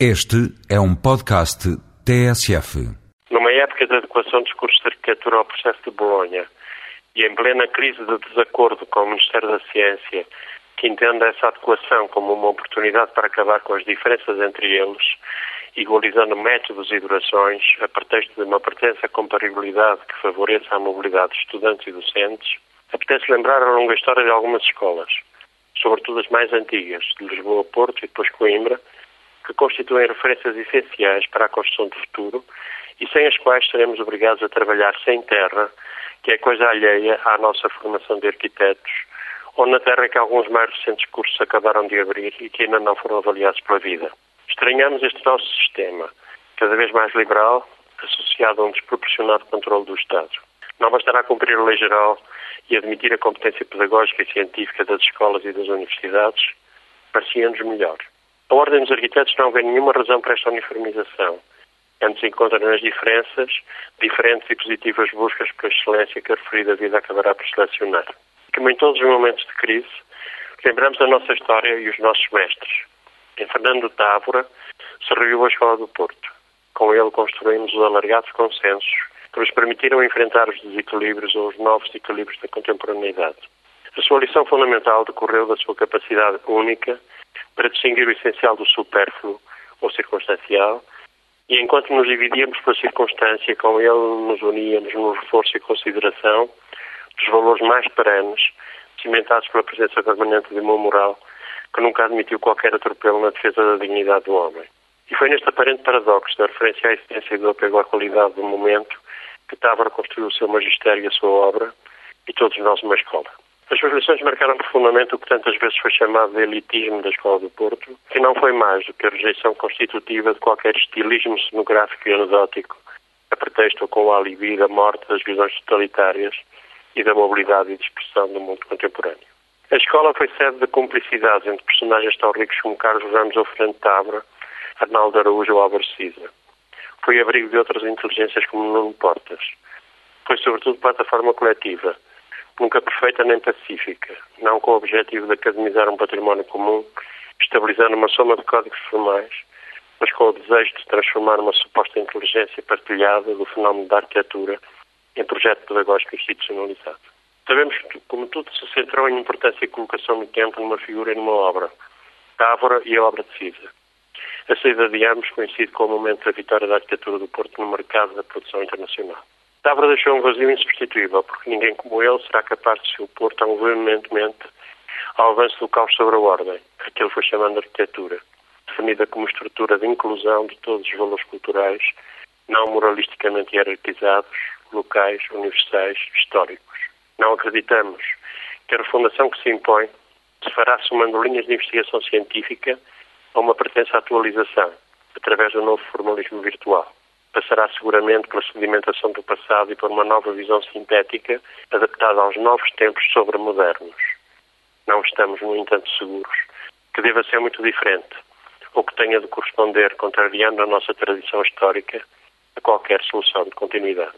Este é um podcast TSF. Numa época de adequação dos cursos de arquitetura ao processo de Bolonha e em plena crise de desacordo com o Ministério da Ciência, que entende essa adequação como uma oportunidade para acabar com as diferenças entre eles, igualizando métodos e durações, a pretexto de uma pertença compatibilidade que favoreça a mobilidade de estudantes e docentes, apetece lembrar a longa história de algumas escolas, sobretudo as mais antigas, de Lisboa, Porto e depois Coimbra, que constituem referências essenciais para a construção do futuro e sem as quais seremos obrigados a trabalhar sem terra, que é coisa alheia à nossa formação de arquitetos, ou na terra que alguns mais recentes cursos acabaram de abrir e que ainda não foram avaliados pela vida. Estranhamos este nosso sistema, cada vez mais liberal, associado a um desproporcionado controle do Estado. Não bastará cumprir a lei geral e admitir a competência pedagógica e científica das escolas e das universidades, parecia-nos melhor. A Ordem dos Arquitetos não vê nenhuma razão para esta uniformização. Antes encontra nas diferenças diferentes e positivas buscas por excelência que a referida vida acabará por selecionar. Como em todos os momentos de crise, lembramos a nossa história e os nossos mestres. Em Fernando Távora se reviu a Escola do Porto. Com ele construímos os alargados consensos que nos permitiram enfrentar os desequilíbrios ou os novos equilíbrios da contemporaneidade. A sua lição fundamental decorreu da sua capacidade única para distinguir o essencial do supérfluo ou circunstancial, e enquanto nos dividíamos pela circunstância, com ele nos uníamos no reforço e consideração dos valores mais perenes, cimentados pela presença permanente de uma moral que nunca admitiu qualquer atropelo na defesa da dignidade do homem. E foi neste aparente paradoxo da referência à existência do apego à qualidade do momento que Távora construiu o seu magistério e a sua obra, e todos nós uma escola. As suas lições marcaram profundamente o que tantas vezes foi chamado de elitismo da Escola do Porto, que não foi mais do que a rejeição constitutiva de qualquer estilismo cenográfico e anedótico, a pretexto com o alibi da morte das visões totalitárias e da mobilidade e dispersão do mundo contemporâneo. A escola foi sede de cumplicidades entre personagens tão ricos como Carlos Ramos ou Fernando Tabra, Arnaldo Araújo ou Álvaro Cisa. Foi abrigo de outras inteligências como Nuno Portas. Foi, sobretudo, plataforma coletiva, nunca perfeita nem pacífica, não com o objetivo de academizar um património comum, estabilizando uma soma de códigos formais, mas com o desejo de transformar uma suposta inteligência partilhada do fenómeno da arquitetura em projeto pedagógico institucionalizado. Sabemos que, como tudo se centrou em importância e colocação no tempo numa figura e numa obra, Távora e a obra de Cisa. A saída de ambos coincide com o momento da vitória da arquitetura do Porto no mercado da produção internacional. Távora deixou um vazio insubstituível, porque ninguém como ele será capaz de se opor tão veementemente ao avanço do caos sobre a ordem, que ele foi chamando de arquitetura, definida como estrutura de inclusão de todos os valores culturais, não moralisticamente hierarquizados, locais, universais, históricos. Não acreditamos que a refundação que se impõe se fará somando linhas de investigação científica a uma pretensa atualização, através do novo formalismo virtual passará seguramente pela sedimentação do passado e por uma nova visão sintética adaptada aos novos tempos sobremodernos. Não estamos, no entanto, seguros que deva ser muito diferente ou que tenha de corresponder, contrariando a nossa tradição histórica, a qualquer solução de continuidade.